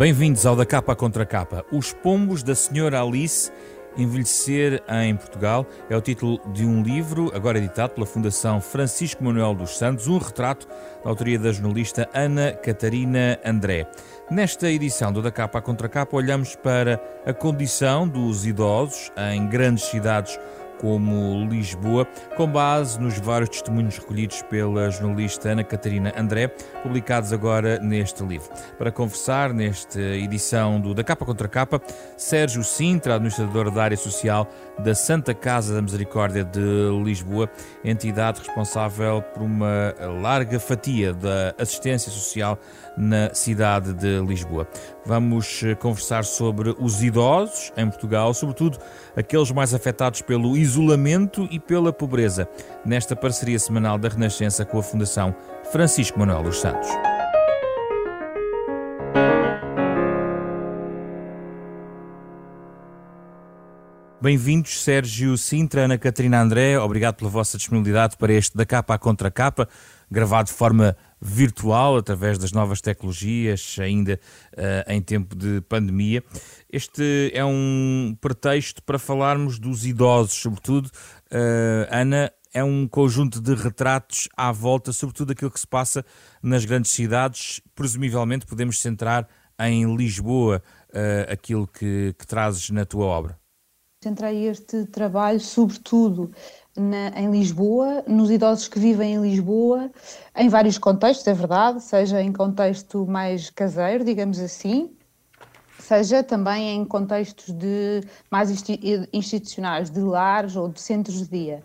Bem-vindos ao Da Capa Contra Capa. Os Pombos da Senhora Alice Envelhecer em Portugal é o título de um livro, agora editado pela Fundação Francisco Manuel dos Santos, um retrato da autoria da jornalista Ana Catarina André. Nesta edição do Da Capa Contra Capa, olhamos para a condição dos idosos em grandes cidades como Lisboa, com base nos vários testemunhos recolhidos pela jornalista Ana Catarina André, publicados agora neste livro. Para conversar nesta edição do Da Capa Contra Capa, Sérgio Sintra, administrador da área social da Santa Casa da Misericórdia de Lisboa, entidade responsável por uma larga fatia da assistência social na cidade de Lisboa. Vamos eh, conversar sobre os idosos em Portugal, sobretudo aqueles mais afetados pelo isolamento e pela pobreza, nesta parceria semanal da Renascença com a Fundação Francisco Manuel dos Santos. Bem-vindos, Sérgio Sintra, Ana Catarina André. Obrigado pela vossa disponibilidade para este da capa à contra capa, gravado de forma virtual, através das novas tecnologias, ainda uh, em tempo de pandemia. Este é um pretexto para falarmos dos idosos, sobretudo. Uh, Ana, é um conjunto de retratos à volta, sobretudo daquilo que se passa nas grandes cidades. Presumivelmente podemos centrar em Lisboa uh, aquilo que, que trazes na tua obra. Centrei este trabalho, sobretudo, na, em Lisboa, nos idosos que vivem em Lisboa, em vários contextos, é verdade, seja em contexto mais caseiro, digamos assim, seja também em contextos de, mais institucionais, de lares ou de centros de dia.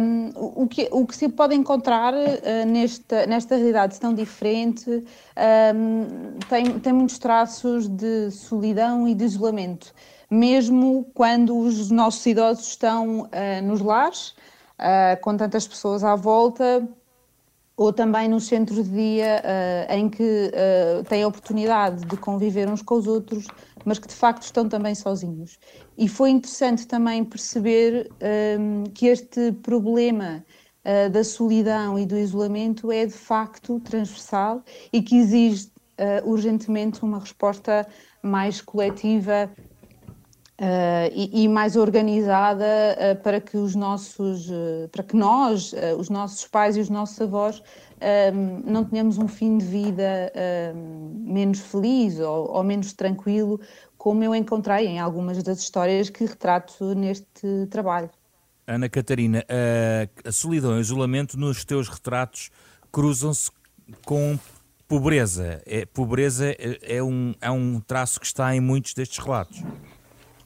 Um, o, que, o que se pode encontrar uh, nesta, nesta realidade tão diferente um, tem, tem muitos traços de solidão e de isolamento mesmo quando os nossos idosos estão uh, nos lares, uh, com tantas pessoas à volta, ou também nos centros de dia uh, em que têm a oportunidade de conviver uns com os outros, mas que de facto estão também sozinhos. E foi interessante também perceber um, que este problema da solidão e do isolamento é de facto transversal e que exige urgentemente uma resposta mais coletiva Uh, e, e, mais organizada uh, para que os nossos, uh, para que nós, os nossos pais e os nossos avós, não tenhamos um fim de vida menos feliz ou, ou, menos tranquilo, como eu encontrei em algumas das histórias que retrato neste trabalho. Ana Catarina, a, a solidão e o isolamento nos teus retratos cruzam-se com pobreza. É, pobreza é, é, um, é um traço que está em muitos destes relatos.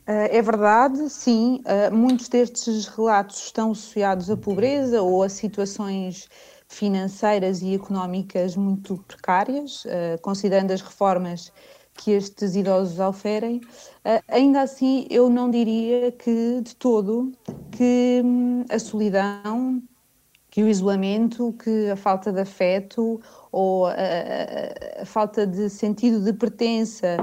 Eh, é verdade, sim, eh, muitos destes relatos estão associados à pobreza ou a situações financeiras e económicas muito precárias, eh, considerando as reformas que estes idosos oferem. Ainda assim, eu não diria que de todo que hum, a solidão, que o isolamento, que a falta de afeto ou a, a, a falta de sentido de pertença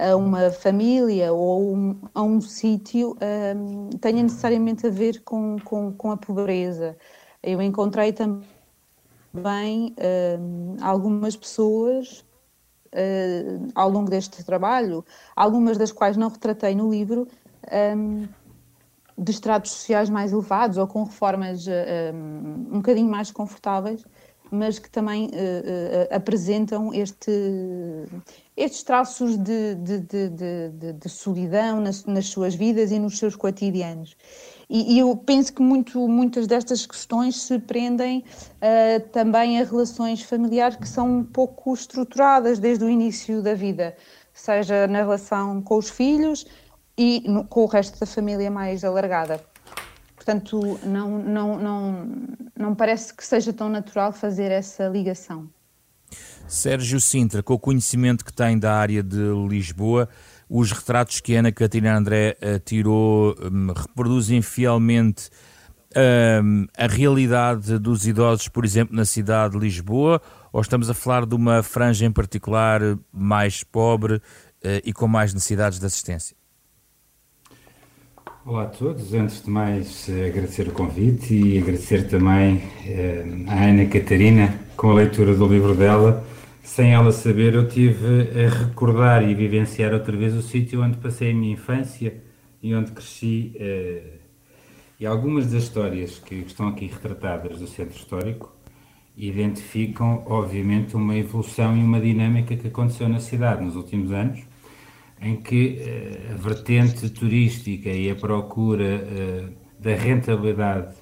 a uma família ou um, a um sítio um, tenha necessariamente a ver com, com, com, a pobreza. Eu encontrei também um, algumas pessoas uh, ao longo deste trabalho, algumas das quais não retratei no livro, um, de estratos sociais mais elevados ou com reformas um, um bocadinho mais confortáveis, mas que também uh, uh, apresentam este, estes traços de, de, de, de solidão nas, nas, suas vidas e nos seus cotidianos. E, e eu penso que muito, muitas destas questões se prendem uh, também a relações familiares que são um pouco estruturadas desde o início da vida, seja na relação com os filhos e no, com o resto da família mais alargada. Portanto, não, não, não, não parece que seja tão natural fazer essa ligação. Sérgio Sintra, com o conhecimento que tem da área de Lisboa, os retratos que Ana Catarina André uh, tirou um, reproduzem fielmente um, a realidade dos idosos, por exemplo, na cidade de Lisboa, ou estamos a falar de uma franja em particular mais pobre uh, e com mais necessidades de assistência? Olá a todos. Antes de mais, eh, agradecer o convite e agradecer também uh, à Ana Catarina com a leitura do livro dela sem ela saber, eu tive a recordar e vivenciar outra vez o sítio onde passei a minha infância e onde cresci. Uh, e algumas das histórias que estão aqui retratadas do centro histórico identificam, obviamente, uma evolução e uma dinâmica que aconteceu na cidade nos últimos anos, em que uh, a vertente turística e a procura uh, da rentabilidade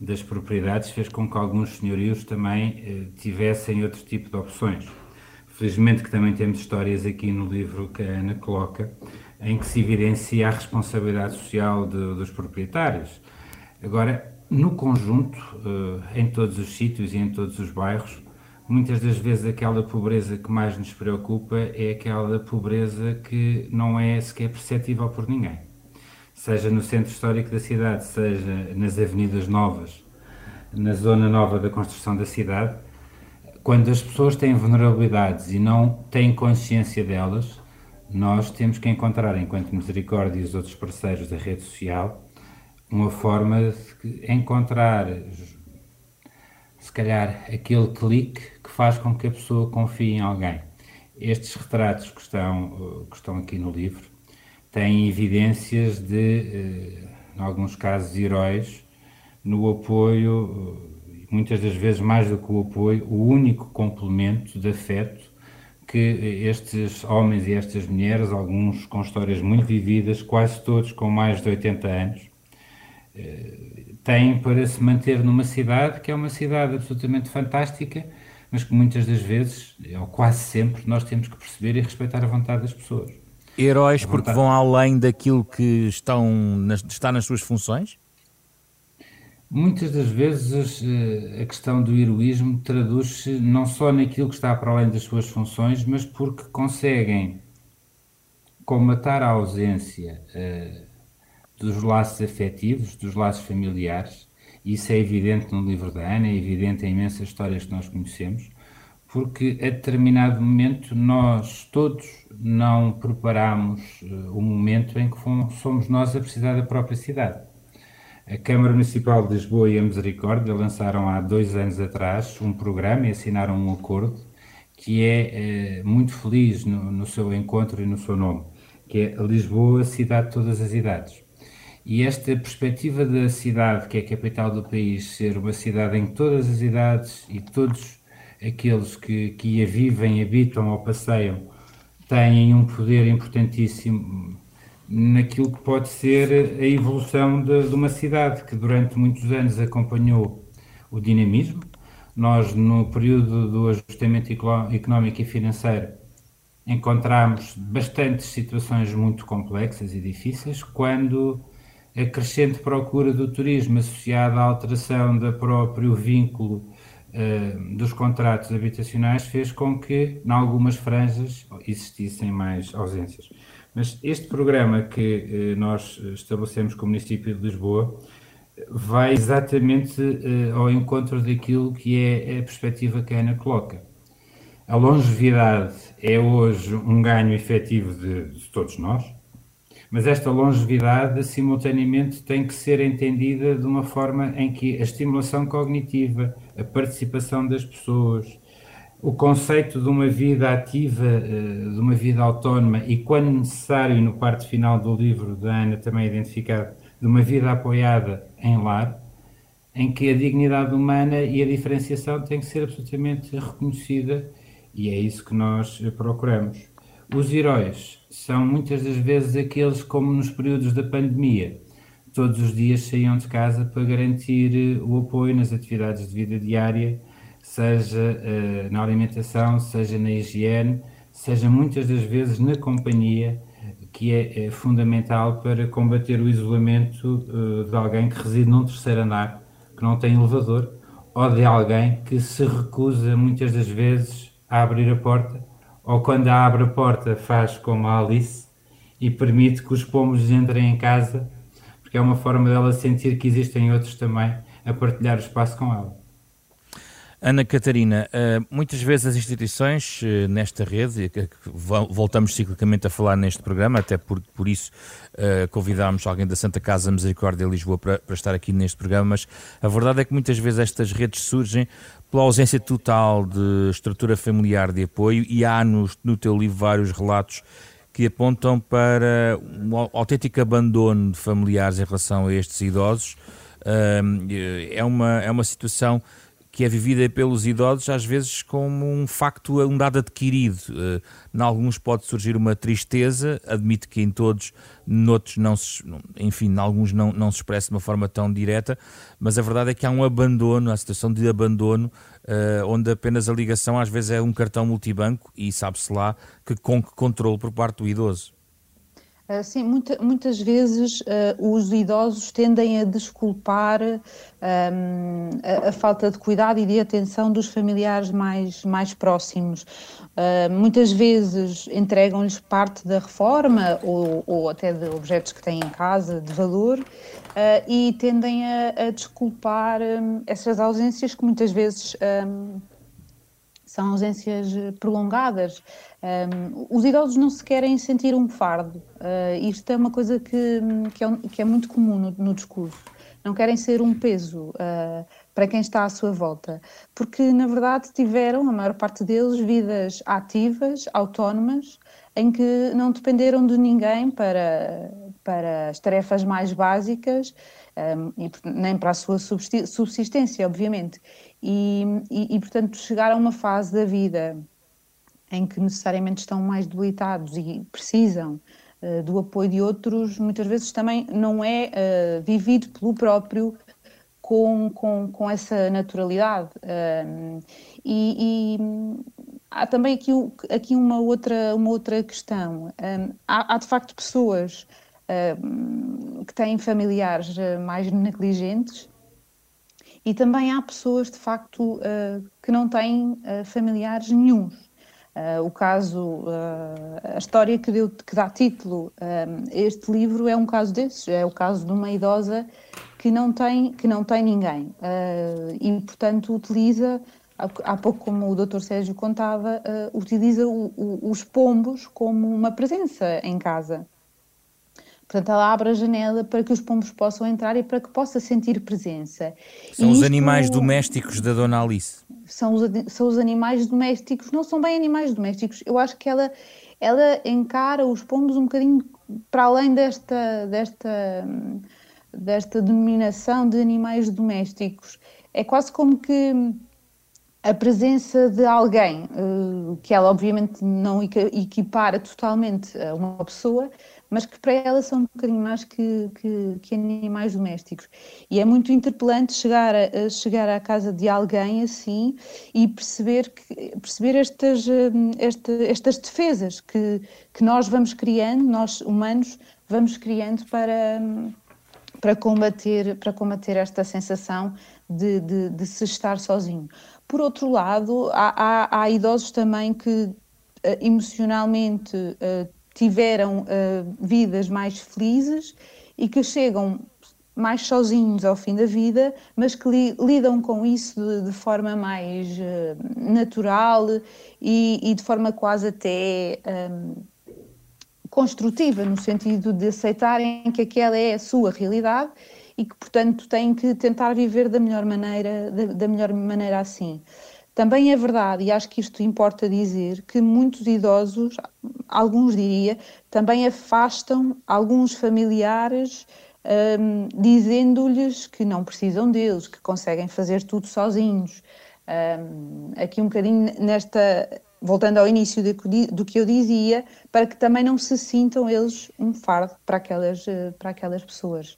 das propriedades fez com que alguns senhorios também uh, tivessem outro tipo de opções. Felizmente que também temos histórias aqui no livro que a Ana coloca, em que se evidencia a responsabilidade social de, dos proprietários. Agora, no conjunto, eh, em todos os sítios e em todos os bairros, muitas das vezes aquela pobreza que mais nos preocupa é aquela pobreza que não é sequer perceptível por ninguém. Seja no centro histórico da cidade, seja nas avenidas novas, na zona nova da construção da cidade, quando as pessoas têm vulnerabilidades e não têm consciência delas, nós temos que encontrar, enquanto Misericórdia e os outros parceiros da rede social, uma forma de encontrar, se calhar, aquele clique que faz com que a pessoa confie em alguém. Estes retratos que estão, que estão aqui no livro têm evidências de, eh, em alguns casos, heróis no apoio, eh, muitas das vezes mais do que o apoio, o único complemento de afeto que estes homens e estas mulheres, alguns com histórias muito vividas, quase todos com mais de 80 anos, têm para se manter numa cidade que é uma cidade absolutamente fantástica, mas que muitas das vezes, ou quase sempre, nós temos que perceber e respeitar a vontade das pessoas. Heróis porque vão além daquilo que estão nas, está nas suas funções? Muitas das vezes eh, a questão do heroísmo traduz-se não só naquilo que está para além das suas funções, mas porque conseguem comatar a ausência eh, dos laços afetivos, dos laços familiares. Isso é evidente no livro da Ana, é evidente em imensas histórias que nós conhecemos, porque a determinado momento nós todos não preparamos uh, o momento em que somos nós a precisar da própria cidade. A Câmara Municipal de Lisboa e a Misericórdia lançaram há dois anos atrás um programa e assinaram um acordo que é uh, muito feliz no, no seu encontro e no seu nome, que é Lisboa, cidade de todas as idades. E esta perspectiva da cidade, que é a capital do país, ser uma cidade em que todas as idades e todos aqueles que, que a vivem, habitam ou passeiam têm um poder importantíssimo naquilo que pode ser a evolução de, de uma cidade que durante muitos anos acompanhou o dinamismo. Nós, no período do ajustamento económico e financeiro, encontramos bastantes situações muito complexas e difíceis, quando a crescente procura do turismo associada à alteração do próprio vínculo uh, dos contratos habitacionais fez com que, em algumas franjas, existissem mais ausências. Mas este programa que uh, nós estabelecemos com o município de Lisboa vai exatamente uh, ao encontro daquilo que é a perspectiva que a Ana coloca. A longevidade é hoje um ganho efetivo de, de todos nós, mas esta longevidade simultaneamente tem que ser entendida de uma forma em que a estimulação cognitiva, a participação das pessoas, o conceito de uma vida ativa, eh, de uma vida autónoma e, quando necessário, no parte final do livro da Ana também identificado, de uma vida apoiada em lar, em que a dignidade humana e a diferenciação têm que ser absolutamente reconhecida e é isso que nós procuramos. Os heróis são muitas das vezes aqueles como nos períodos da pandemia. Todos os dias saíam de casa para garantir eh, o apoio nas atividades de vida diária, seja uh, na alimentação, seja na higiene, seja muitas das vezes na companhia, que é, é fundamental para combater o isolamento uh, de alguém que reside num terceiro andar, que não tem elevador, ou de alguém que se recusa muitas das vezes a abrir a porta ou quando abre a porta faz como a Alice e permite que os pombos entrem em casa, porque é uma forma dela sentir que existem outros também a partilhar o espaço com ela. Ana Catarina, eh, muitas vezes as instituições eh, nesta rede, voltamos ciclicamente a falar neste programa, até por, por isso eh, convidámos alguém da Santa Casa Misericórdia de Lisboa para, para estar aqui neste programa, mas a verdade é que muitas vezes estas redes surgem pela ausência total de estrutura familiar de apoio e há no, no teu livro vários relatos que apontam para um autêntico abandono de familiares em relação a estes idosos. É uma, é uma situação que é vivida pelos idosos às vezes como um facto, um dado adquirido. Uh, em alguns pode surgir uma tristeza, admito que em todos, noutros não se, enfim, em alguns não, não se expressa de uma forma tão direta, mas a verdade é que há um abandono, a situação de abandono, uh, onde apenas a ligação às vezes é um cartão multibanco e sabe-se lá que com que controle por parte do idoso. Uh, sim, muita, muitas vezes uh, os idosos tendem a desculpar um, a, a, falta de cuidado e de atenção dos familiares mais, mais próximos. Uh, muitas vezes entregam-lhes parte da reforma ou, ou, até de objetos que têm em casa de valor e tendem a, a desculpar um, essas ausências que muitas vezes. Um, são ausências prolongadas. Um, os idosos não se querem sentir um fardo. Uh, isto é uma coisa que, que, é, que é, muito comum no, no, discurso. Não querem ser um peso uh, para quem está à sua volta, porque na verdade tiveram, a maior parte deles, vidas ativas, autónomas, em que não dependeram de ninguém para, para as tarefas mais básicas um, nem para a sua subsistência, obviamente. E, e, e, portanto, chegar a uma fase da vida em que necessariamente estão mais debilitados e precisam uh, do apoio de outros, muitas vezes também não é uh, vivido pelo próprio com, com, com essa naturalidade. Uh, e, e, há também aqui, aqui uma, outra, uma outra questão. há, há, de facto pessoas que têm familiares mais negligentes e também há pessoas de facto que não têm familiares nenhums. Uh, o caso, uh, a história que, deu, que dá título a este livro é um caso desses, é o caso de uma idosa que não tem, que não tem ninguém uh, e, portanto, utiliza, há pouco como o Dr. Sérgio contava, utiliza o, o, os pombos como uma presença em casa. Portanto, ela abre a janela para que os pombos possam entrar e para que possa sentir presença. São e os isto... animais domésticos da Dona Alice. São os, são os animais domésticos, não são bem animais domésticos. Eu acho que ela, ela encara os pombos um bocadinho para além desta, desta, desta denominação de animais domésticos. É quase como que a presença de alguém, eh, que ela obviamente não equipara totalmente a uma pessoa, mas que para ela são um bocadinho mais que, que, que animais domésticos. E é muito interpelante chegar, a, chegar à casa de alguém assim e perceber, que, perceber estas, hum, esta, estas defesas que, que nós vamos criando, nós humanos, vamos criando para, hum, para, combater, para combater esta sensação de, de, de se estar sozinho. Por outro lado, há, há, há idosos também que eh, emocionalmente uh, tiveram uh, vidas mais felizes e que chegam mais sozinhos ao fim da vida, mas que li, lidam com isso de, de forma mais uh, natural e, e, de forma quase até um, construtiva, no sentido de aceitarem que aquela é a sua realidade e que, portanto, têm que tentar viver da melhor maneira, da, da melhor maneira assim. Também é verdade, e acho que isto importa dizer, que muitos idosos, alguns diria, também afastam alguns familiares um, dizendo-lhes que não precisam deles, que conseguem fazer tudo sozinhos. Um, aqui um bocadinho nesta, voltando ao início do que eu dizia, para que também não se sintam eles um fardo para aquelas, eh, para aquelas pessoas.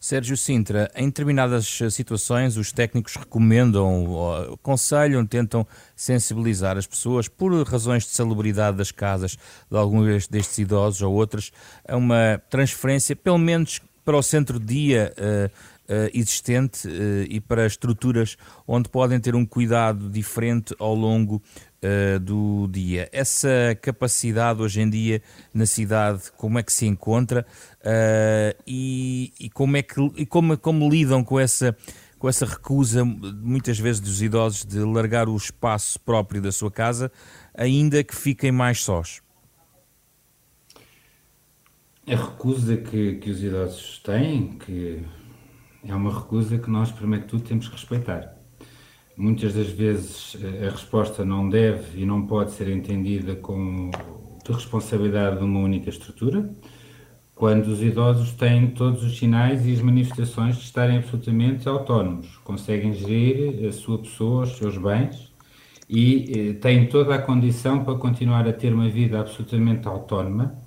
Sérgio Sintra, em determinadas situações os técnicos recomendam, aconselham, tentam sensibilizar as pessoas por razões de salubridade das casas de alguns destes idosos ou outras a uma transferência, pelo menos para o centro-dia uh, uh, existente e para estruturas onde podem ter um cuidado diferente ao longo uh, do dia. Essa capacidade hoje em dia na cidade, como é que se encontra uh, e, e, como é que e como, como lidam com essa com essa recusa, muitas vezes, dos idosos de largar o espaço próprio da sua casa, ainda que fiquem mais sós? A recusa que, que os idosos têm, que é uma recusa que nós, primeiro de tudo, temos que respeitar. Muitas das vezes a resposta não deve e não pode ser entendida como de responsabilidade de uma única estrutura, quando os idosos têm todos os sinais e as manifestações de estarem absolutamente autónomos, conseguem gerir a sua pessoa, os seus bens e eh, têm toda a condição para continuar a ter uma vida absolutamente autónoma.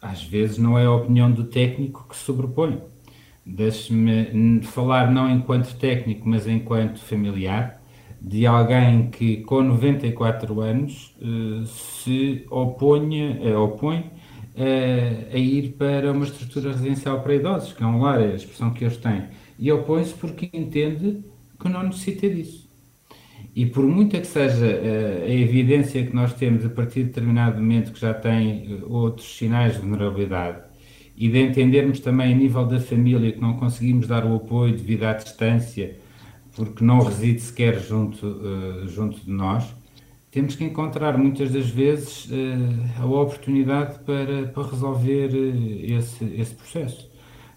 Às vezes não é a opinião do técnico que se sobrepõe Deixe-me falar não enquanto técnico, mas enquanto familiar, de alguém que com 94 anos eh, se oponha, eh, opõe eh, a ir para uma estrutura residencial para idosos, que é um lar, é a expressão que eles têm. E opõe-se porque entende que não necessita disso. E por muita que seja a evidência que nós temos a partir de determinado momento que já tem outros sinais de vulnerabilidade, e de entendermos também a nível da família que não conseguimos dar o apoio devido à distância, porque não reside sequer junto, uh, junto de nós, temos que encontrar muitas das vezes uh, a oportunidade para, para resolver uh, esse, esse processo.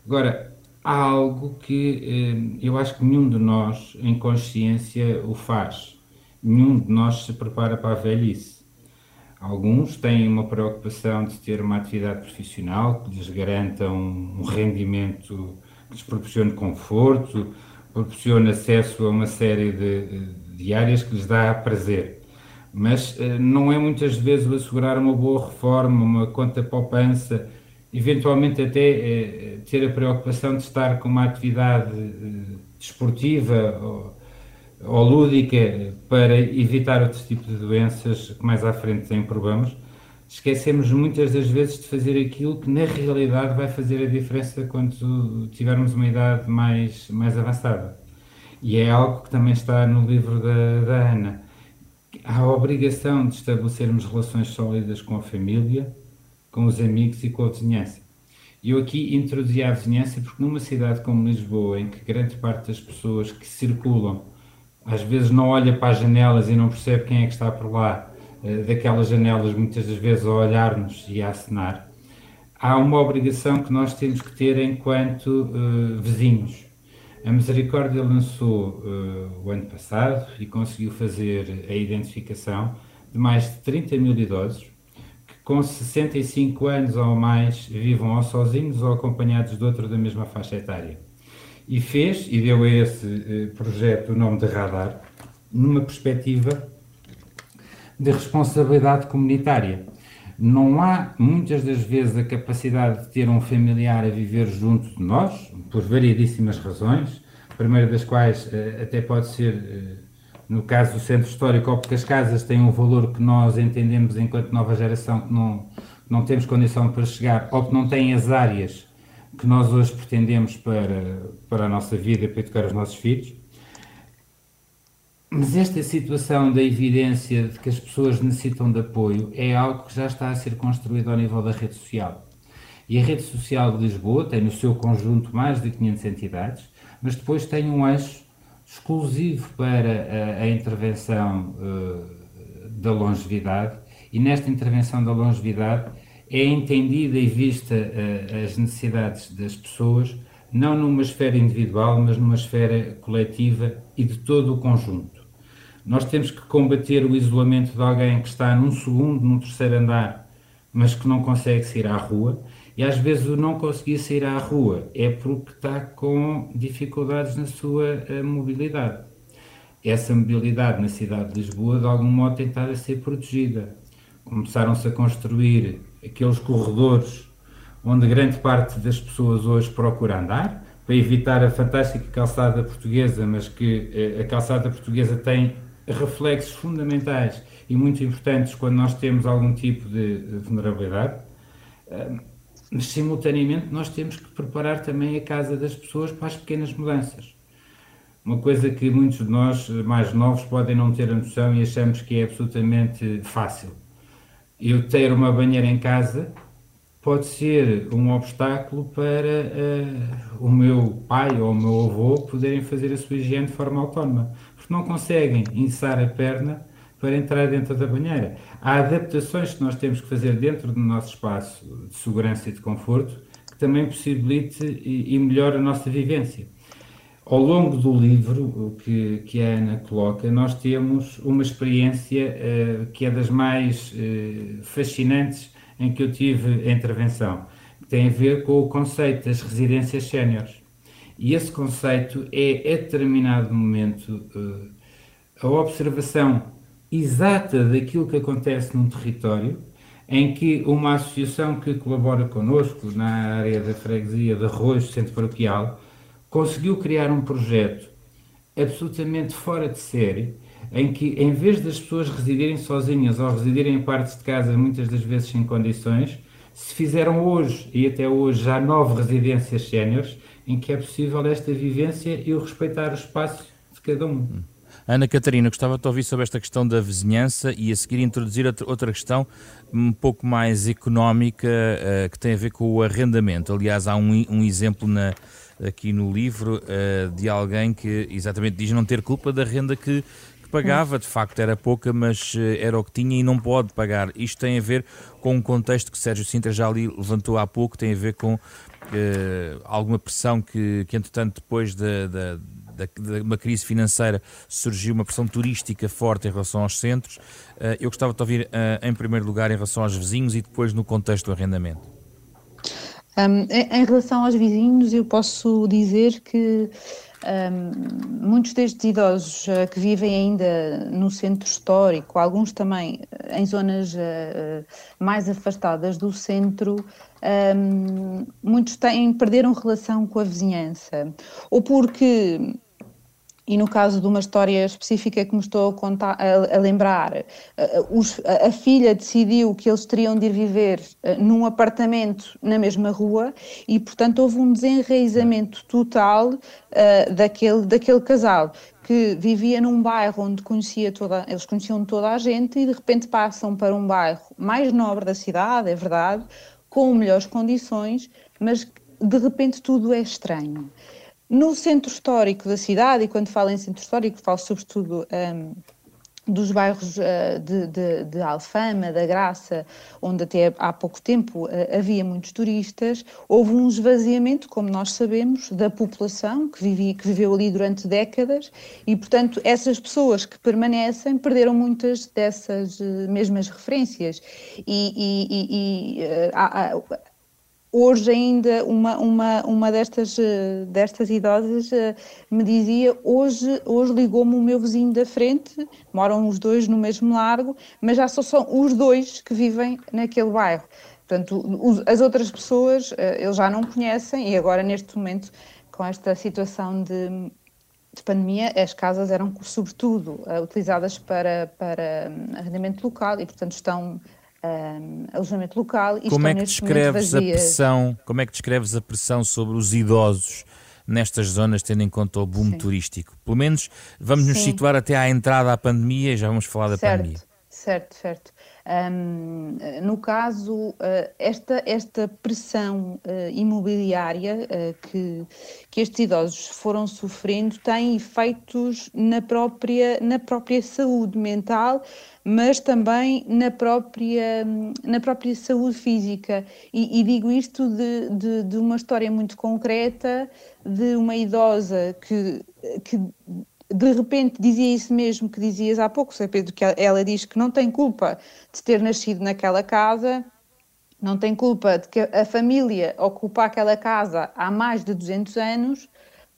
Agora, há algo que eu acho que nenhum de nós, em consciência, o faz. Nenhum de nós se prepara para a velhice Alguns têm uma preocupação de ter uma atividade profissional que lhes garanta um, rendimento que lhes proporcione conforto, proporcione acesso a uma série de, de áreas que lhes dá prazer. Mas eh, não é muitas vezes o assegurar uma boa reforma, uma conta poupança, eventualmente até eh, ter a preocupação de estar com uma atividade eh, desportiva ou, lúdica para evitar outros tipos de doenças que mais à frente têm problemas, esquecemos muitas das vezes de fazer aquilo que na realidade vai fazer a diferença quando tivermos uma idade mais, mais avançada. E é algo que também está no livro da, da Ana. Há a obrigação de estabelecermos relações sólidas com a família, com os amigos e com a vizinhança. Eu aqui introduzi a vizinhança porque numa cidade como Lisboa, em que grande parte das pessoas que circulam às vezes não olha para as janelas e não percebe quem é que está por lá, eh, daquelas janelas, muitas das vezes a olhar-nos e a acenar. Há uma obrigação que nós temos que ter enquanto uh, vizinhos. A Misericórdia lançou uh, o ano passado e conseguiu fazer a identificação de mais de 30 mil idosos que, com 65 anos ou mais, vivam ou sozinhos ou acompanhados de outro da mesma faixa etária e fez e deu a esse eh, projeto o nome de Radar, numa perspectiva de responsabilidade comunitária. Não há muitas das vezes a capacidade de ter um familiar a viver junto de nós, por variedíssimas razões, a primeira das quais eh, até pode ser, eh, no caso do centro histórico, ou porque as casas têm um valor que nós entendemos enquanto nova geração que não, não temos condição para chegar, ou que não têm as áreas que nós hoje pretendemos para, para a nossa vida, para educar os nossos filhos. Mas esta situação da evidência de que as pessoas necessitam de apoio é algo que já está a ser construído ao nível da rede social. E a rede social de Lisboa tem no seu conjunto mais de 500 entidades, mas depois tem um eixo exclusivo para a, a intervenção uh, da longevidade, e nesta intervenção da longevidade é entendida e vista uh, as necessidades das pessoas, não numa esfera individual, mas numa esfera coletiva e de todo o conjunto. Nós temos que combater o isolamento de alguém que está num segundo, num terceiro andar, mas que não consegue sair à rua, e às vezes o não conseguir sair à rua é porque está com dificuldades na sua uh, mobilidade. Essa mobilidade na cidade de Lisboa, de algum modo, tem estado a ser protegida. Começaram-se a construir aqueles corredores onde grande parte das pessoas hoje procura andar, para evitar a fantástica calçada portuguesa, mas que eh, a calçada portuguesa tem reflexos fundamentais e muito importantes quando nós temos algum tipo de vulnerabilidade. Mas, simultaneamente, nós temos que preparar também a casa das pessoas para as pequenas mudanças. Uma coisa que muitos de nós mais novos podem não ter a noção e achamos que é absolutamente fácil eu ter uma banheira em casa pode ser um obstáculo para uh, o meu pai ou o meu avô poderem fazer a sua higiene de forma autónoma, porque não conseguem inçar a perna para entrar dentro da banheira. Há adaptações que nós temos que fazer dentro do nosso espaço de segurança e de conforto que também possibilite e, e melhore a nossa vivência. Ao longo do livro que, que a Ana coloca, nós temos uma experiência uh, que é das mais uh, fascinantes em que eu tive a intervenção, que tem a ver com o conceito das residências séniores. E esse conceito é, a determinado momento, uh, a observação exata daquilo que acontece num território, em que uma associação que colabora connosco na área da freguesia de Arroz, Centro Paroquial, conseguiu criar um projeto absolutamente fora de série, em que, em vez das pessoas residirem sozinhas ou residirem em partes de casa, muitas das vezes sem condições, se fizeram hoje e até hoje já nove residências séniores, em que é possível esta vivência e o respeitar o espaço de cada um. Ana Catarina, gostava de ouvir sobre esta questão da vizinhança e a seguir introduzir outra questão um pouco mais económica uh, que tem a ver com o arrendamento. Aliás, há um, um exemplo na, aqui no livro uh, de alguém que exatamente diz não ter culpa da renda que, que pagava, de facto era pouca, mas uh, era o que tinha e não pode pagar. Isto tem a ver com um contexto que Sérgio Sintra já ali levantou há pouco, tem a ver com uh, alguma pressão que, que entretanto, depois da, da, uma crise financeira surgiu uma pressão turística forte em relação aos centros. Eu gostava de ouvir, em primeiro lugar, em relação aos vizinhos e depois no contexto do arrendamento. Um, em relação aos vizinhos, eu posso dizer que um, muitos destes idosos uh, que vivem ainda no centro histórico, alguns também em zonas uh, mais afastadas do centro, um, muitos têm, perderam relação com a vizinhança, ou porque e no caso de uma história específica que me estou a, contar, a, a lembrar, os, a, filha decidiu que eles teriam de ir viver num apartamento na mesma rua e, portanto, houve um desenraizamento total uh, daquele, daquele casal que vivia num bairro onde conhecia toda, eles conheciam toda a gente e de repente passam para um bairro mais nobre da cidade, é verdade, com melhores condições, mas de repente tudo é estranho. No centro histórico da cidade, e quando falo em centro histórico, falo sobretudo um, dos bairros uh, de, de, de, Alfama, da Graça, onde até há pouco tempo uh, havia muitos turistas, houve um esvaziamento, como nós sabemos, da população que, vivia, que viveu ali durante décadas e, portanto, essas pessoas que permanecem perderam muitas dessas uh, mesmas referências. E, e, e, há, Hoje ainda uma, uma, uma destas, eh, destas idosas eh, me dizia, hoje, hoje ligou-me o meu vizinho da frente, moram os dois no mesmo largo, mas já só são os dois que vivem naquele bairro. Portanto, as outras pessoas eh, eles já não conhecem e agora neste momento, com esta situação de, de pandemia, as casas eram sobretudo utilizadas para, para hum, arrendamento local e portanto estão um, alojamento local e como é que descreves a pressão Como é que descreves a pressão sobre os idosos nestas zonas, tendo em conta o boom Sim. turístico? Pelo menos vamos nos situar até à entrada à pandemia e já vamos falar da certo, pandemia. Certo, certo. Um, no caso, uh, esta, esta pressão uh, imobiliária uh, que, que estes idosos foram sofrendo tem efeitos na própria, na própria saúde mental, mas também na própria, na própria saúde física. E, e digo isto de, de, de, uma história muito concreta de uma idosa que, que de repente dizia isso mesmo que dizias há pouco, Sr. Pedro, que ela diz que não tem culpa de ter nascido naquela casa, não tem culpa de que a família ocupa aquela casa há mais de 200 anos,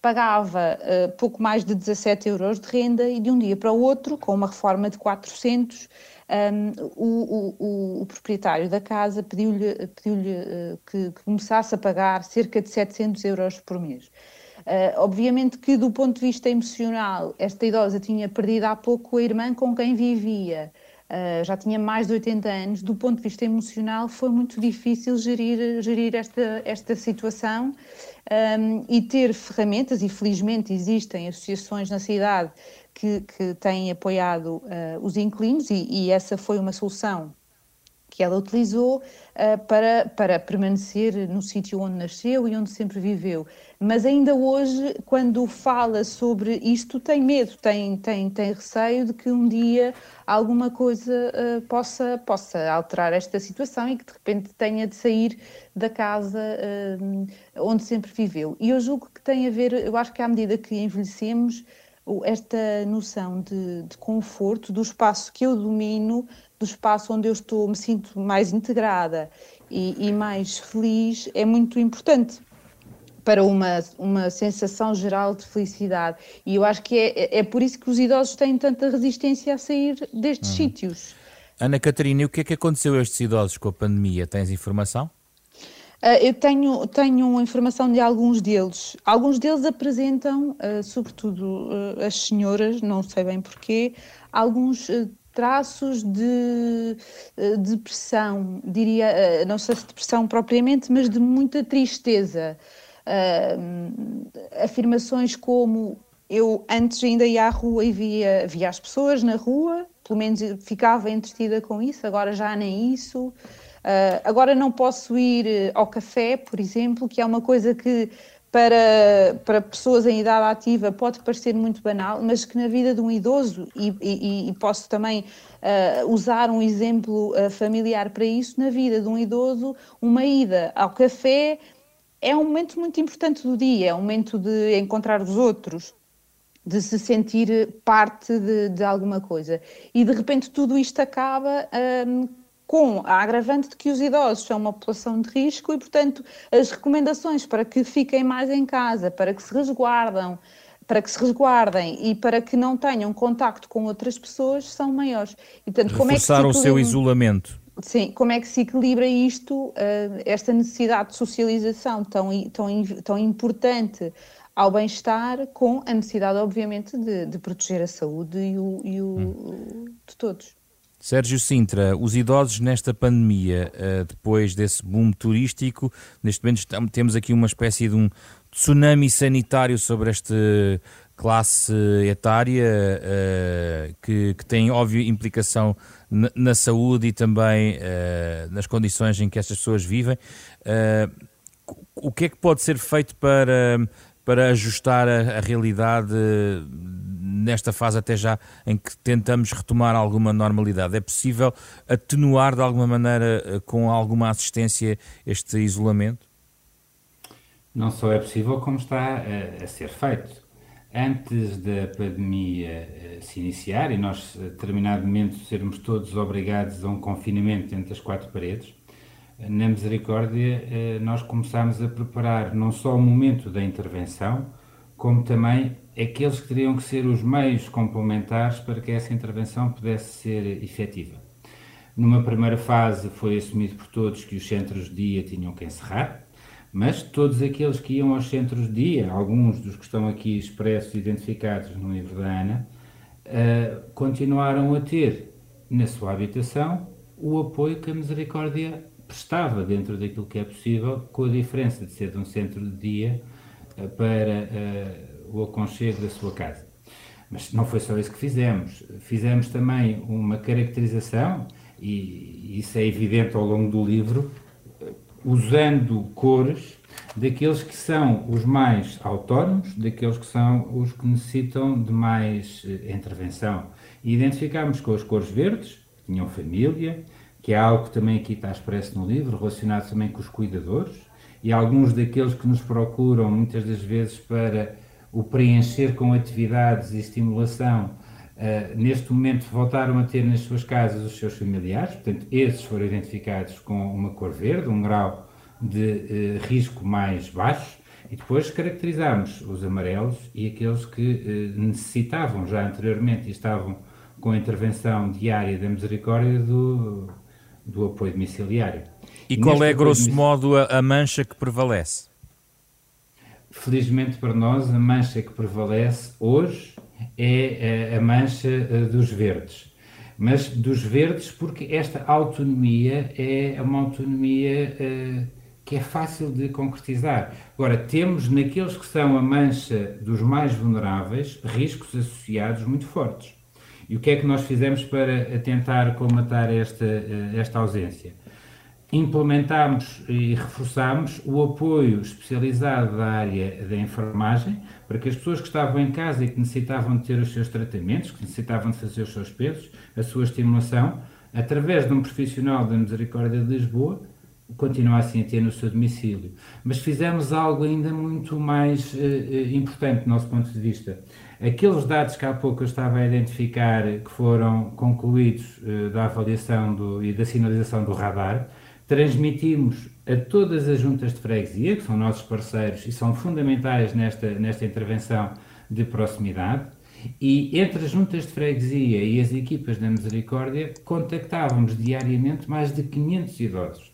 pagava uh, pouco mais de 17 euros de renda e de um dia para o outro, com uma reforma de 400, um, o, o, o, proprietário da casa pediu-lhe pediu uh, eh, que, que começasse a pagar cerca de 700 euros por mês. Uh, obviamente que, do ponto de vista emocional, esta idosa tinha perdido há pouco a irmã com quem vivia. Uh, já tinha mais de 80 anos, do ponto de vista emocional foi muito difícil gerir, gerir esta, esta situação um, e ter ferramentas, e felizmente existem associações na cidade que, que têm apoiado uh, os inquilinos e, e, essa foi uma solução que ela utilizou uh, para, para permanecer no sítio onde nasceu e onde sempre viveu. Mas ainda hoje, quando fala sobre isto, tem medo, tem, tem, tem receio de que um dia alguma coisa uh, possa, possa alterar esta situação e que de repente tenha de sair da casa uh, onde sempre viveu. E eu julgo que tem a ver, eu acho que à medida que envelhecemos, esta noção de, de, conforto, do espaço que eu domino, do espaço onde eu estou, me sinto mais integrada e, e mais feliz, é muito importante para uma, uma sensação geral de felicidade. E eu acho que é, é por isso que os idosos têm tanta resistência a sair destes uhum. sítios. Ana Catarina, e o que é que aconteceu a estes idosos com a pandemia? Tens informação? Uh, eu tenho, tenho informação de alguns deles. Alguns deles apresentam, uh, sobretudo uh, as senhoras, não sei bem porquê, alguns traços de depressão, diria, não sei se depressão propriamente, mas de muita tristeza. afirmações como eu antes ainda ia à rua e via, via as pessoas na rua, pelo menos ficava entretida com isso, agora já nem isso. Uh, agora não posso ir eh, ao café, por exemplo, que é uma coisa que para, para pessoas em idade ativa pode parecer muito banal, mas que na vida de um idoso, e, e, e posso também uh, usar um exemplo uh, familiar para isso, na vida de um idoso, uma ida ao café é um momento muito importante do dia, é um momento de encontrar os outros, de se sentir parte de, de alguma coisa. E de repente tudo isto acaba com a agravante de que os idosos são uma população de risco e, portanto, as recomendações para que fiquem mais em casa, para que se resguardam, para que se resguardem e para que não tenham contacto com outras pessoas são maiores. E, portanto, como é que o seu isolamento. Sim, como é que se equilibra isto, eh, esta necessidade de socialização tão, tão, tão importante ao bem-estar, com a necessidade, obviamente, de, de proteger a saúde e o, e o hum. de todos. Sérgio Sintra, os idosos nesta pandemia, eh, depois desse boom turístico, neste momento temos aqui uma espécie de um tsunami sanitário sobre esta classe etária eh, que, que tem óbvia implicação na, na, saúde e também eh, nas condições em que estas pessoas vivem. O que é que pode ser feito para, para ajustar a, a realidade nesta fase até já em que tentamos retomar alguma normalidade? É possível atenuar de alguma maneira, eh, com alguma assistência, este isolamento? Não só é possível, como está a, a ser feito. Antes da pandemia eh, se iniciar e nós, a determinado momento, sermos todos obrigados a um confinamento entre as quatro paredes, na Misericórdia, eh, nós começámos a preparar não só o momento da intervenção, como também aqueles que teriam que ser os meios complementares para que essa intervenção pudesse ser efetiva. Numa primeira fase foi assumido por todos que os centros de dia tinham que encerrar, mas todos aqueles que iam aos centros de dia, alguns dos que estão aqui expressos e identificados no livro da Ana, uh, continuaram a ter na sua habitação o apoio que a Misericórdia prestava dentro daquilo que é possível, com a diferença de ser de um centro de dia uh, para uh, o aconchego da sua casa. Mas não foi só isso que fizemos. Fizemos também uma caracterização, e isso é evidente ao longo do livro, usando cores daqueles que são os mais autónomos, daqueles que são os que necessitam de mais eh, intervenção. E identificámos com as cores verdes, que tinham família, que é algo que também aqui está expresso no livro, relacionado também com os cuidadores, e alguns daqueles que nos procuram muitas das vezes para o preencher com atividades e estimulação, uh, neste momento voltaram a ter nas suas casas os seus familiares, portanto, esses foram identificados com uma cor verde, um grau de uh, risco mais baixo, e depois caracterizámos os amarelos e aqueles que uh, necessitavam já anteriormente e estavam com a intervenção diária da misericórdia do, do apoio domiciliário. E qual é, grosso modo, a, a mancha que prevalece? Felizmente para nós, a mancha que prevalece hoje é a mancha eh, dos verdes. Mas dos verdes, porque esta autonomia é uma autonomia uh, que é fácil de concretizar. Agora, temos naqueles que são a mancha dos mais vulneráveis riscos associados muito fortes. E o que é que nós fizemos para tentar comatar esta, esta ausência? Implementámos e reforçámos o apoio especializado da área da enfermagem para que as pessoas que estavam em casa e que necessitavam de ter os seus tratamentos, que necessitavam de fazer os seus pesos, a sua estimulação, através de um profissional da Misericórdia de Lisboa, continuassem a ter no seu domicílio. Mas fizemos algo ainda muito mais uh, importante do nosso ponto de vista. Aqueles dados que há pouco eu estava a identificar que foram concluídos uh, da avaliação do, e da sinalização do radar, transmitimos a todas as juntas de freguesia, que são nossos parceiros e são fundamentais nesta, nesta intervenção de proximidade, e entre as juntas de freguesia e as equipas da Misericórdia, contactávamos diariamente mais de 500 idosos.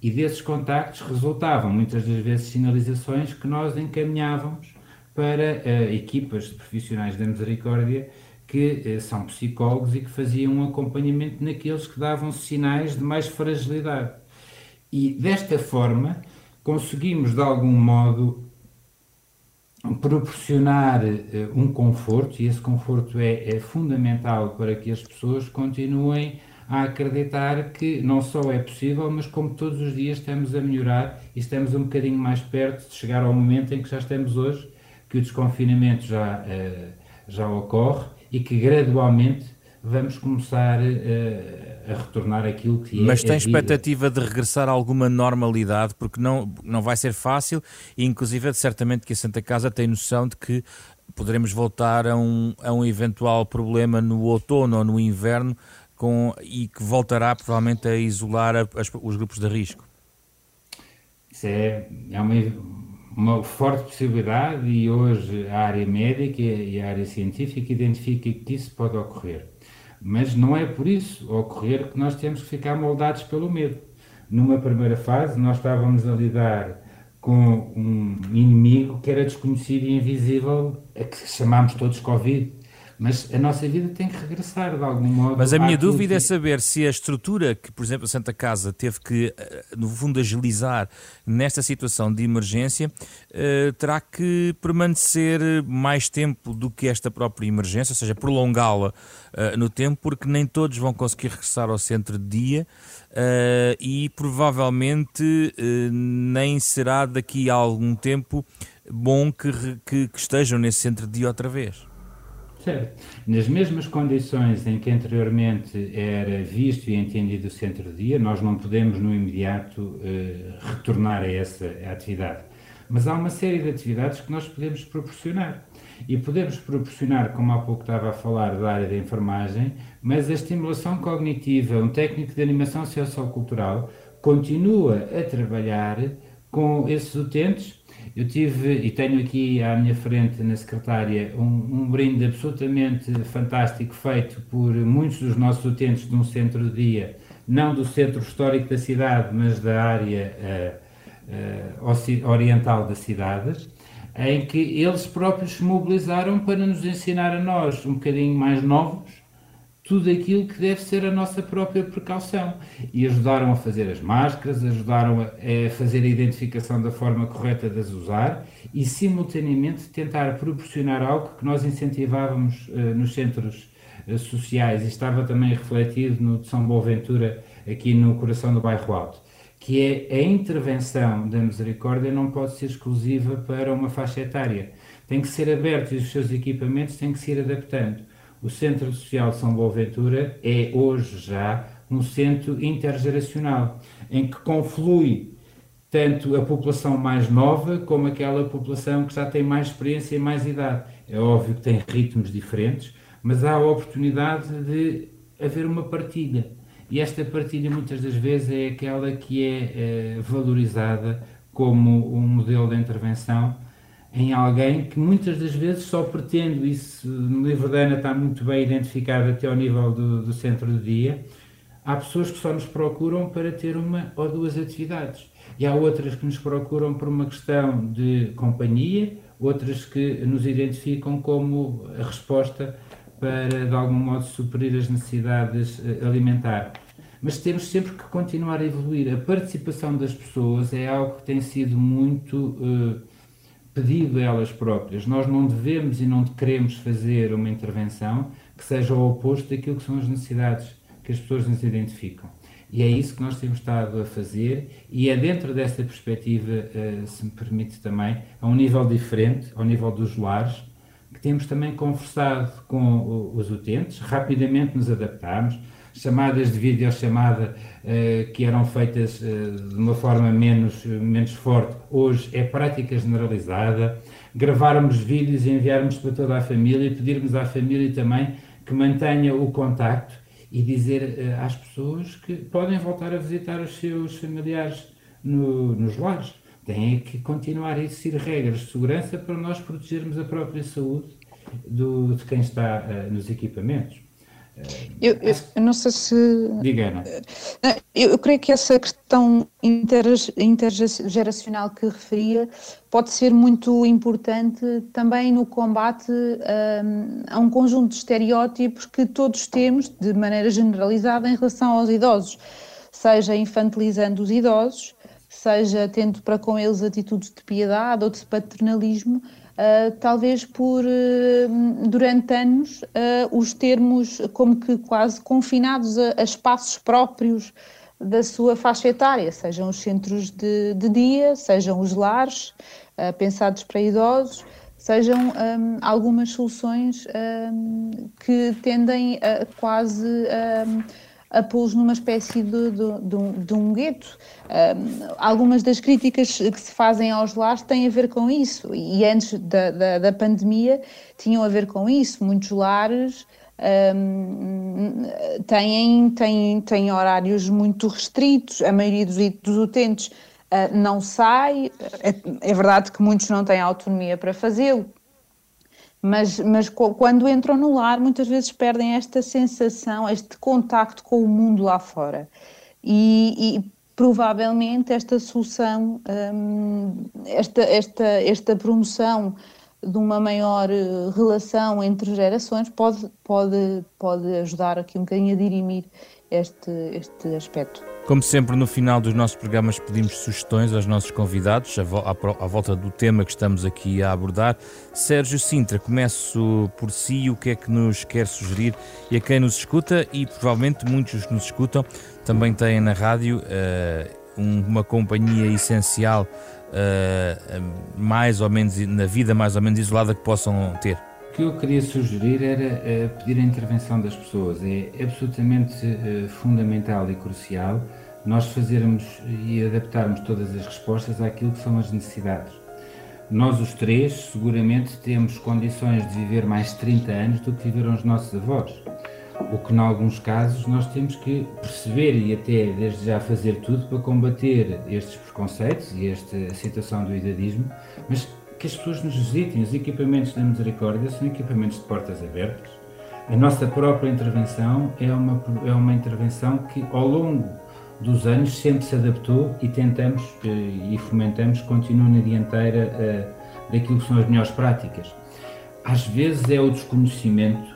E desses contactos resultavam muitas das vezes sinalizações que nós encaminhávamos para uh, equipas de profissionais da Misericórdia que uh, são psicólogos e que faziam um acompanhamento naqueles que davam sinais de mais fragilidade. E desta forma conseguimos de algum modo proporcionar uh, um conforto, e esse conforto é, é, fundamental para que as pessoas continuem a acreditar que não só é possível, mas como todos os dias estamos a melhorar e estamos um bocadinho mais perto de chegar ao momento em que já estamos hoje, que o desconfinamento já, uh, já ocorre e que gradualmente vamos começar uh, a retornar aquilo que é. Mas tem expectativa de regressar a alguma normalidade, porque não, não vai ser fácil, e inclusive certamente que a Santa Casa tem noção de que poderemos voltar a um, a um eventual problema no outono ou no inverno com, e que voltará provavelmente a isolar a, as, os grupos de risco. Isso é, é uma, uma forte possibilidade e hoje a área médica e a área científica identifica que isso pode ocorrer. Mas não é por isso ocorrer que nós temos que ficar moldados pelo medo. Numa primeira fase, nós estávamos a lidar com um inimigo que era desconhecido e invisível, a que chamámos todos Covid. Mas a nossa vida tem que regressar de algum modo. Mas a minha dúvida é saber se a estrutura que, por exemplo, a Santa Casa teve que, eh, no fundo, agilizar nesta situação de emergência, uh, terá que permanecer mais tempo do que esta própria emergência, ou seja, prolongá-la uh, no tempo, porque nem todos vão conseguir regressar ao centro de dia. E provavelmente nem será daqui a algum tempo bom que, que, que estejam nesse centro de dia outra vez. Certo. Nas mesmas condições em que anteriormente era visto e entendido o centro-dia, nós não podemos no imediato uh, retornar a essa atividade. Mas há uma série de atividades que nós podemos proporcionar. E podemos proporcionar, como há pouco estava a falar da área da enfermagem, mas a estimulação cognitiva, um técnico de animação sociocultural, continua a trabalhar com esses utentes eu tive e tenho aqui à minha frente na secretária um, um, brinde absolutamente fantástico feito por muitos dos nossos utentes de um centro de dia, não do centro histórico da cidade, mas da área uh, uh, oriental da cidade, em que eles próprios se mobilizaram para nos ensinar a nós, um bocadinho mais novos, tudo aquilo que deve ser a nossa própria precaução. E ajudaram a fazer as máscaras, ajudaram a, a fazer a identificação da forma correta de as usar e, simultaneamente, tentar proporcionar algo que nós incentivávamos uh, nos centros uh, sociais e estava também refletido no de São Boaventura, aqui no coração do bairro Alto, que é a intervenção da misericórdia não pode ser exclusiva para uma faixa etária. Tem que ser aberto e os seus equipamentos têm que se ir adaptando. O Centro Social São Boaventura é hoje já um centro intergeracional, em que conflui tanto a população mais nova como aquela população que já tem mais experiência e mais idade. É óbvio que tem ritmos diferentes, mas há a oportunidade de haver uma partilha. E esta partilha muitas das vezes é aquela que é, é valorizada como um modelo de intervenção em alguém que muitas das vezes só pretende, isso no livro da Ana está muito bem identificado até ao nível do, do centro do dia, há pessoas que só nos procuram para ter uma ou duas atividades. E há outras que nos procuram por uma questão de companhia, outras que nos identificam como a resposta para, de algum modo, suprir as necessidades eh, alimentares. Mas temos sempre que continuar a evoluir. A participação das pessoas é algo que tem sido muito uh, pedido elas próprias. Nós não devemos e não queremos fazer uma intervenção que seja o oposto daquilo que são as necessidades que as pessoas nos identificam. E é isso que nós temos estado a fazer, e é dentro dessa perspectiva, uh, se me permite também, a um nível diferente, ao nível dos lares, que temos também conversado com os utentes, rapidamente nos adaptámos, chamadas de videochamada uh, que eram feitas uh, de uma forma menos, menos forte, hoje é prática generalizada, gravarmos vídeos e enviarmos para toda a família, pedirmos à família também que mantenha o contacto e dizer uh, às pessoas que podem voltar a visitar os seus familiares no, nos lares. Têm que continuar a existir regras de segurança para nós protegermos a própria saúde do, de quem está uh, nos equipamentos. Eu, eu, eu, não sei se. Diga, Ana. Eu, eu creio que essa questão inter, intergeracional que referia pode ser muito importante também no combate um, a um conjunto de estereótipos que todos temos, de maneira generalizada, em relação aos idosos, seja infantilizando os idosos, seja tendo para com eles atitudes de piedade ou de paternalismo, Uh, talvez por, uh, durante anos, uh, os termos como que quase confinados a, a, espaços próprios da sua faixa etária, sejam os centros de, de dia, sejam os lares pensados para idosos, sejam um, algumas soluções um, que tendem a quase. Um, a pô-los numa espécie de, de, de, de um gueto. Um, algumas das críticas que se fazem aos lares têm a ver com isso, e antes da, da, da pandemia tinham a ver com isso. Muitos lares um, têm, têm, têm horários muito restritos, a maioria dos, dos utentes uh, não sai, é, é verdade que muitos não têm autonomia para fazê-lo, mas, mas quando entram no lar, muitas vezes perdem esta sensação, este contacto com o mundo lá fora. E, e provavelmente esta solução, hum, esta, esta, esta promoção de uma maior eh, relação entre gerações pode, pode, pode ajudar aqui um bocadinho a dirimir este, este aspecto. Como sempre, no final dos nossos programas pedimos sugestões aos nossos convidados à, volta do tema que estamos aqui a abordar. Sérgio Sintra, começo por si, o que é que nos quer sugerir e a quem nos escuta e provavelmente muitos nos escutam também têm na rádio uh, uma companhia essencial uh, mais ou menos na vida mais ou menos isolada que possam ter. Que eu queria sugerir era uh, pedir a intervenção das pessoas. É absolutamente uh, fundamental e crucial nós fazermos e adaptarmos todas as respostas àquilo que são as necessidades. Nós, os três, seguramente temos condições de viver mais 30 anos do que viveram os nossos avós. O que, em alguns casos, nós temos que perceber e até desde já fazer tudo para combater estes preconceitos e esta situação do idadismo, mas que as pessoas nos visitem. Os equipamentos da Misericórdia são equipamentos de portas abertas. A nossa própria intervenção é uma, é uma intervenção que, ao longo dos anos, sempre se adaptou e tentamos eh, e fomentamos, continua na dianteira uh, daquilo que são as melhores práticas. Às vezes é o desconhecimento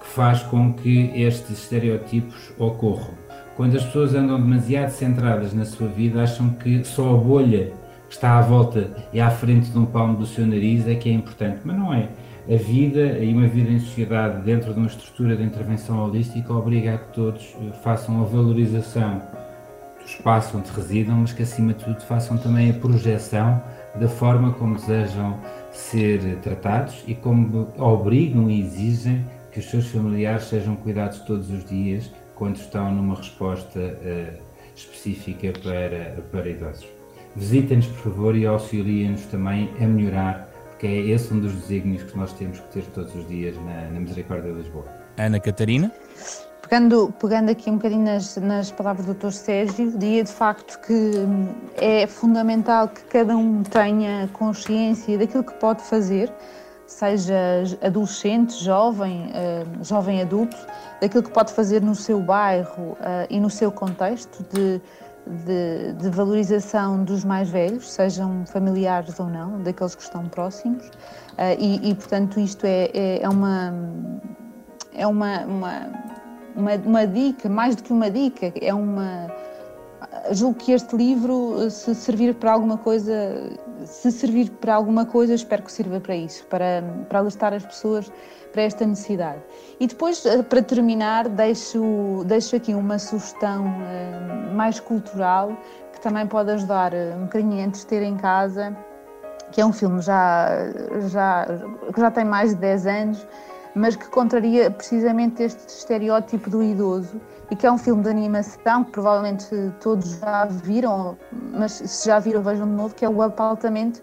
que faz com que estes estereotipos ocorram. Quando as pessoas andam demasiado centradas na sua vida, acham que só a bolha está à volta e à frente de um palmo do seu nariz é que é importante, mas não é. A vida e uma vida em sociedade dentro de uma estrutura de intervenção holística obriga a que todos eh, façam a valorização do espaço onde residam, mas que acima de tudo façam também a projeção da forma como desejam ser tratados e como obrigam e exigem que os seus familiares sejam cuidados todos os dias quando estão numa resposta uh, específica para, para idosos. Visitem-nos, por favor, e auxiliem-nos também a melhorar, porque é esse um dos desígnios que nós temos que ter todos os dias na, na Misericórdia de Lisboa. Ana Catarina? Pegando, pegando aqui um bocadinho nas, nas palavras do Dr. Sérgio, diria de facto que hum, é fundamental que cada um tenha consciência daquilo que pode fazer, seja adolescente, jovem, hum, jovem adulto, daquilo que pode fazer no seu bairro uh, e no seu contexto, de de, de, valorização dos mais velhos, sejam familiares ou não, daqueles que estão próximos, uh, e, e, portanto isto é, é, é, uma, é uma, uma, uma, uma, dica, mais do que uma dica, é uma julgo que este livro, se servir para alguma coisa, se servir para alguma coisa, espero que sirva para isso, para, para alertar as pessoas para esta necessidade. E depois, eh, para terminar, deixo, deixo aqui uma sugestão uh, mais cultural que também pode ajudar um bocadinho a entreter em casa, que é um filme já, já, que já tem mais de 10 anos, mas que contraria precisamente este estereótipo do idoso e que é um filme de animação que provavelmente todos já viram, mas se já viram vejam de novo, que é o Apaltamento,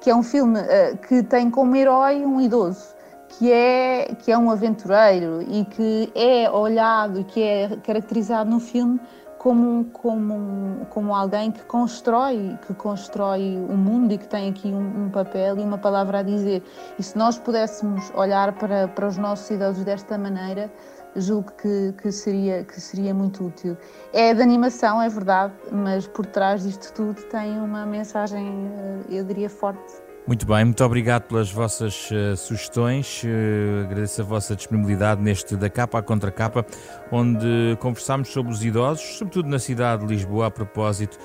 que é um filme uh, que tem como herói um idoso que é, que é um aventureiro e que é olhado e que é caracterizado no filme como, como, como alguém que constrói, que constrói o mundo e que tem aqui um, um, papel e uma palavra a dizer. E se nós pudéssemos olhar para, para os nossos idosos desta maneira, julgo que, que, seria, que seria muito útil. É de animação, é verdade, mas por trás disto tudo tem uma mensagem, eh, eu diria, forte. Muito bem, muito obrigado pelas vossas uh, sugestões. Uh, agradeço a vossa disponibilidade neste da capa à contra capa, onde conversámos sobre os idosos, sobretudo na cidade de Lisboa, a propósito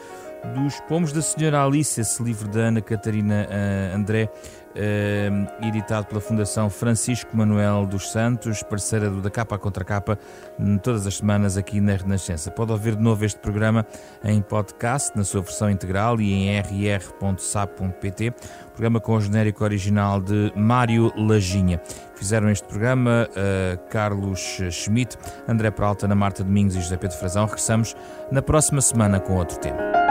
dos Pomos da Senhora Alice, esse livro da Ana Catarina uh, André, editado pela Fundação Francisco Manuel dos Santos, parceira do Da Capa Contra Capa, todas as semanas aqui na Renascença. Pode ouvir de novo este programa em podcast, na sua versão integral e em rr.sap.pt, programa com o genérico original de Mário Laginha. Fizeram este programa uh, Carlos Schmidt, André Peralta, Ana Marta Domingos e José Pedro Frazão. Regressamos na próxima semana com outro tema.